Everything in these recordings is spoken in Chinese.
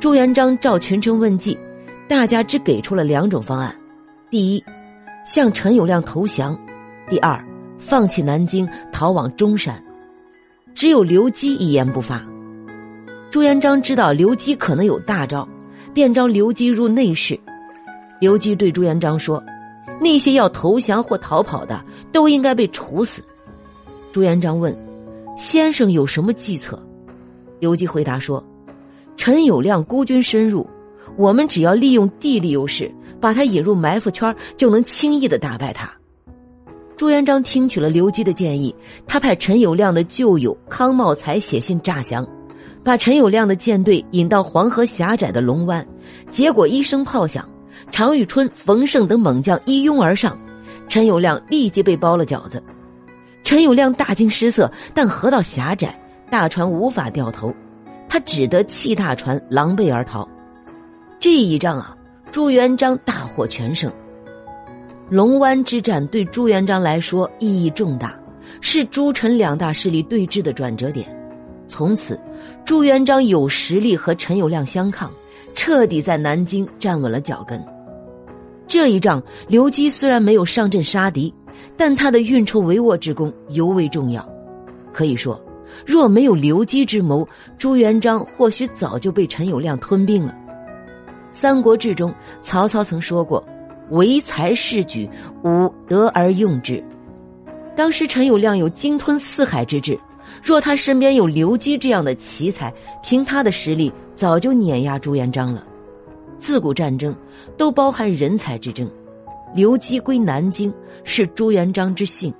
朱元璋召群臣问计，大家只给出了两种方案：第一，向陈友谅投降；第二，放弃南京，逃往中山。只有刘基一言不发。朱元璋知道刘基可能有大招，便召刘基入内室。刘基对朱元璋说：“那些要投降或逃跑的，都应该被处死。”朱元璋问：“先生有什么计策？”刘基回答说：“陈友谅孤军深入，我们只要利用地利优势，把他引入埋伏圈，就能轻易的打败他。”朱元璋听取了刘基的建议，他派陈友谅的旧友康茂才写信诈降。把陈友谅的舰队引到黄河狭窄的龙湾，结果一声炮响，常遇春、冯胜等猛将一拥而上，陈友谅立即被包了饺子。陈友谅大惊失色，但河道狭窄，大船无法掉头，他只得弃大船，狼狈而逃。这一仗啊，朱元璋大获全胜。龙湾之战对朱元璋来说意义重大，是朱陈两大势力对峙的转折点。从此，朱元璋有实力和陈友谅相抗，彻底在南京站稳了脚跟。这一仗，刘基虽然没有上阵杀敌，但他的运筹帷幄之功尤为重要。可以说，若没有刘基之谋，朱元璋或许早就被陈友谅吞并了。《三国志》中，曹操曾说过：“唯才是举，吾得而用之。”当时陈友谅有鲸吞四海之志。若他身边有刘基这样的奇才，凭他的实力，早就碾压朱元璋了。自古战争都包含人才之争，刘基归南京是朱元璋之幸。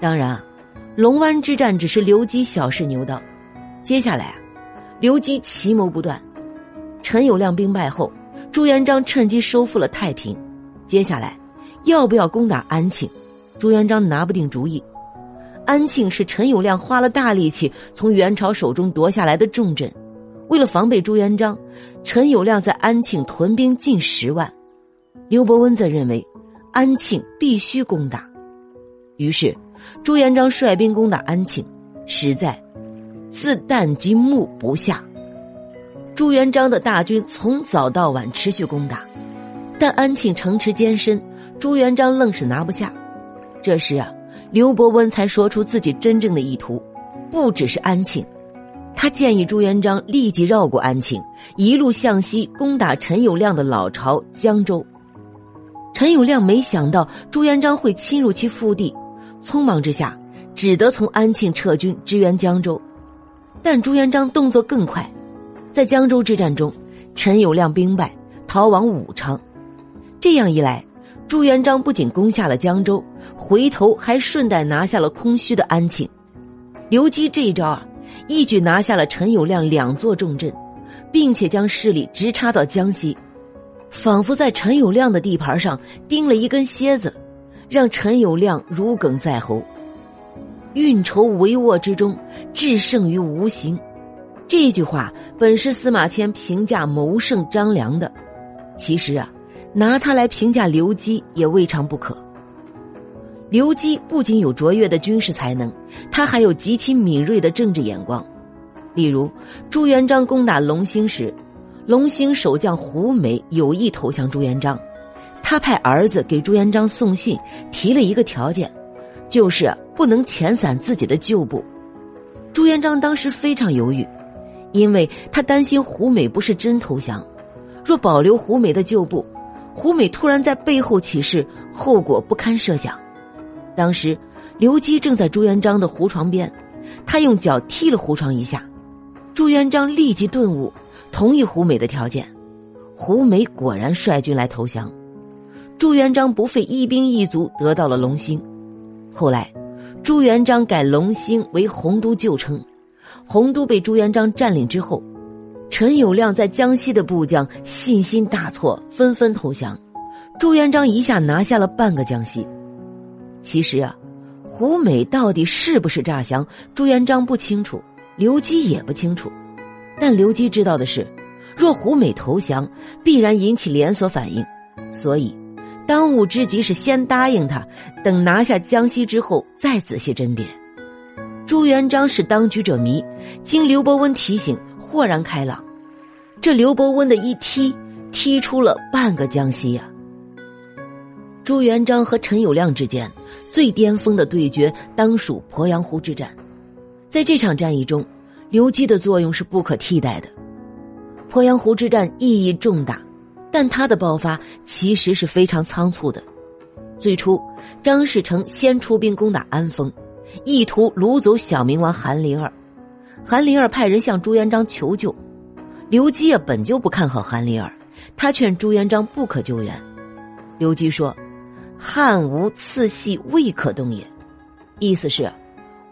当然，龙湾之战只是刘基小试牛刀，接下来啊，刘基奇谋不断。陈友谅兵败后，朱元璋趁机收复了太平。接下来，要不要攻打安庆？朱元璋拿不定主意。安庆是陈友谅花了大力气从元朝手中夺下来的重镇，为了防备朱元璋，陈友谅在安庆屯兵近十万。刘伯温则认为，安庆必须攻打，于是朱元璋率兵攻打安庆，实在自旦及暮不下。朱元璋的大军从早到晚持续攻打，但安庆城池坚深，朱元璋愣是拿不下。这时啊。刘伯温才说出自己真正的意图，不只是安庆，他建议朱元璋立即绕过安庆，一路向西攻打陈友谅的老巢江州。陈友谅没想到朱元璋会侵入其腹地，匆忙之下只得从安庆撤军支援江州。但朱元璋动作更快，在江州之战中，陈友谅兵败，逃往武昌。这样一来。朱元璋不仅攻下了江州，回头还顺带拿下了空虚的安庆。刘基这一招啊，一举拿下了陈友谅两座重镇，并且将势力直插到江西，仿佛在陈友谅的地盘上钉了一根楔子，让陈友谅如鲠在喉。运筹帷幄之中，制胜于无形。这句话本是司马迁评价谋圣张良的，其实啊。拿他来评价刘基也未尝不可。刘基不仅有卓越的军事才能，他还有极其敏锐的政治眼光。例如，朱元璋攻打龙兴时，龙兴守将胡美有意投降朱元璋，他派儿子给朱元璋送信，提了一个条件，就是不能遣散自己的旧部。朱元璋当时非常犹豫，因为他担心胡美不是真投降，若保留胡美的旧部。胡美突然在背后起事，后果不堪设想。当时，刘基正在朱元璋的胡床边，他用脚踢了胡床一下，朱元璋立即顿悟，同意胡美的条件。胡美果然率军来投降，朱元璋不费一兵一卒得到了龙兴。后来，朱元璋改龙兴为洪都旧称，洪都被朱元璋占领之后。陈友谅在江西的部将信心大挫，纷纷投降。朱元璋一下拿下了半个江西。其实啊，胡美到底是不是诈降，朱元璋不清楚，刘基也不清楚。但刘基知道的是，若胡美投降，必然引起连锁反应，所以当务之急是先答应他，等拿下江西之后再仔细甄别。朱元璋是当局者迷，经刘伯温提醒。豁然开朗，这刘伯温的一踢，踢出了半个江西呀。朱元璋和陈友谅之间最巅峰的对决，当属鄱阳湖之战。在这场战役中，刘基的作用是不可替代的。鄱阳湖之战意义重大，但他的爆发其实是非常仓促的。最初，张士诚先出兵攻打安丰，意图掳走小明王韩林儿。韩林儿派人向朱元璋求救，刘基啊本就不看好韩林儿，他劝朱元璋不可救援。刘基说：“汉无次系未可动也。”意思是，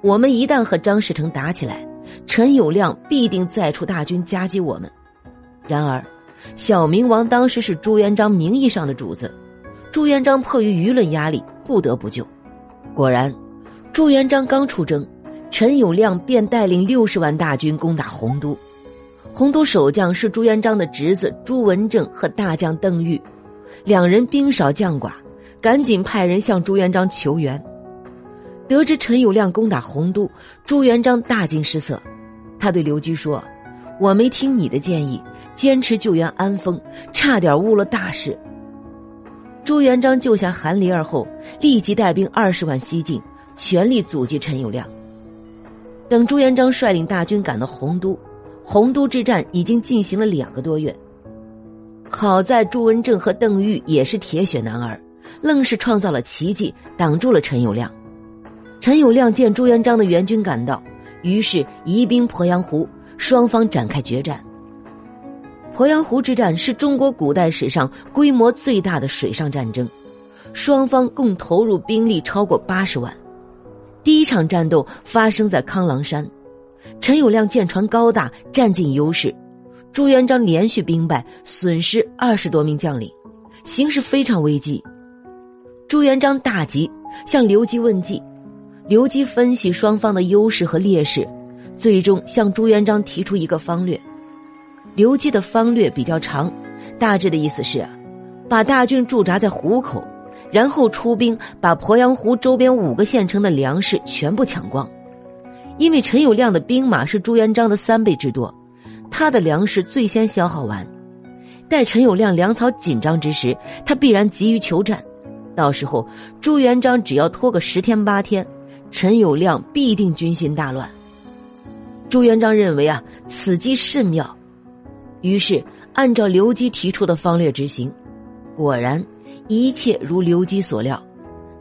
我们一旦和张士诚打起来，陈友谅必定再出大军夹击我们。然而，小明王当时是朱元璋名义上的主子。朱元璋迫于舆论压力，不得不救。果然，朱元璋刚出征，陈友谅便带领六十万大军攻打洪都。洪都守将是朱元璋的侄子朱文正和大将邓愈，两人兵少将寡，赶紧派人向朱元璋求援。得知陈友谅攻打洪都，朱元璋大惊失色，他对刘基说：“我没听你的建议，坚持救援安丰，差点误了大事。”朱元璋救下韩林儿后，立即带兵二十万西进，全力阻击陈友谅。等朱元璋率领大军赶到洪都，洪都之战已经进行了两个多月。好在朱文正和邓愈也是铁血男儿，愣是创造了奇迹，挡住了陈友谅。陈友谅见朱元璋的援军赶到，于是移兵鄱阳湖，双方展开决战。鄱阳湖之战是中国古代史上规模最大的水上战争，双方共投入兵力超过八十万。第一场战斗发生在康郎山，陈友谅舰船高大，占尽优势，朱元璋连续兵败，损失二十多名将领，形势非常危机。朱元璋大急，向刘基问计，刘基分析双方的优势和劣势，最终向朱元璋提出一个方略。刘基的方略比较长，大致的意思是，把大军驻扎在湖口，然后出兵把鄱阳湖周边五个县城的粮食全部抢光。因为陈友谅的兵马是朱元璋的三倍之多，他的粮食最先消耗完。待陈友谅粮草紧张之时，他必然急于求战，到时候朱元璋只要拖个十天八天，陈友谅必定军心大乱。朱元璋认为啊，此计甚妙。于是，按照刘基提出的方略执行，果然一切如刘基所料。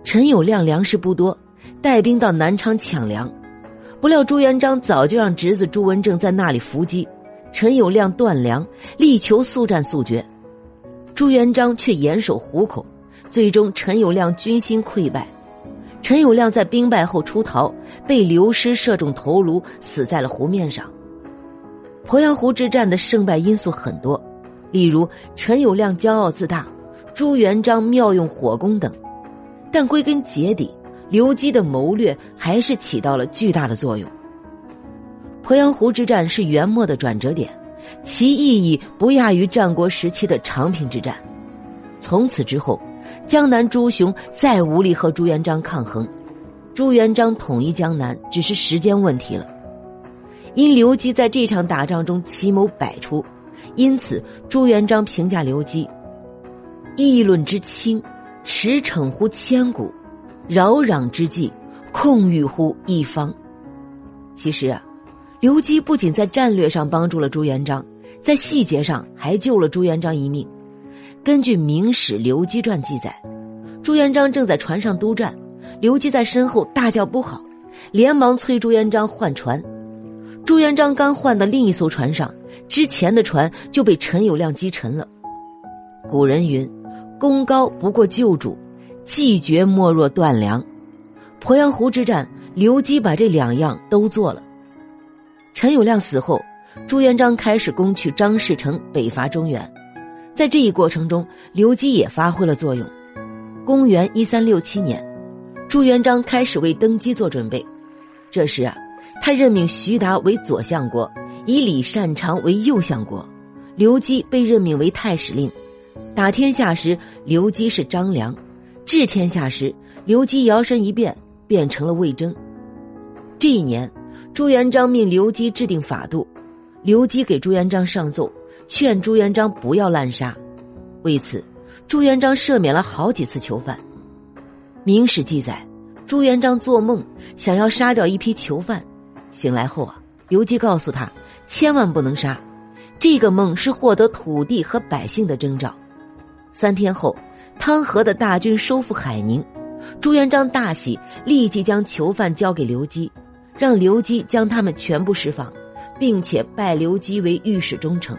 陈友谅粮食不多，带兵到南昌抢粮，不料朱元璋早就让侄子朱文正在那里伏击，陈友谅断粮，力求速战速决。朱元璋却严守湖口，最终陈友谅军心溃败。陈友谅在兵败后出逃，被刘师射中头颅，死在了湖面上。鄱阳湖之战的胜败因素很多，例如陈友谅骄傲自大，朱元璋妙用火攻等，但归根结底，刘基的谋略还是起到了巨大的作用。鄱阳湖之战是元末的转折点，其意义不亚于战国时期的长平之战。从此之后，江南诸雄再无力和朱元璋抗衡，朱元璋统一江南只是时间问题了。因刘基在这场打仗中奇谋百出，因此朱元璋评价刘基：“议论之轻，驰骋乎千古；扰攘之际，控御乎一方。”其实啊，刘基不仅在战略上帮助了朱元璋，在细节上还救了朱元璋一命。根据《明史·刘基传》记载，朱元璋正在船上督战，刘基在身后大叫不好，连忙催朱元璋换船。朱元璋刚换到另一艘船上，之前的船就被陈友谅击沉了。古人云：“功高不过旧主，计绝莫若断粮。”鄱阳湖之战，刘基把这两样都做了。陈友谅死后，朱元璋开始攻取张士诚北伐中原，在这一过程中，刘基也发挥了作用。公元一三六七年，朱元璋开始为登基做准备，这时啊。他任命徐达为左相国，以李善长为右相国，刘基被任命为太史令。打天下时，刘基是张良；治天下时，刘基摇身一变，变成了魏征。这一年，朱元璋命刘基制定法度，刘基给朱元璋上奏，劝朱元璋不要滥杀。为此，朱元璋赦免了好几次囚犯。《明史》记载，朱元璋做梦想要杀掉一批囚犯，醒来后啊，刘基告诉他千万不能杀。这个梦是获得土地和百姓的征兆。三天后，汤和的大军收复海宁，朱元璋大喜，立即将囚犯交给刘基，让刘基将他们全部释放，并且拜刘基为御史中丞。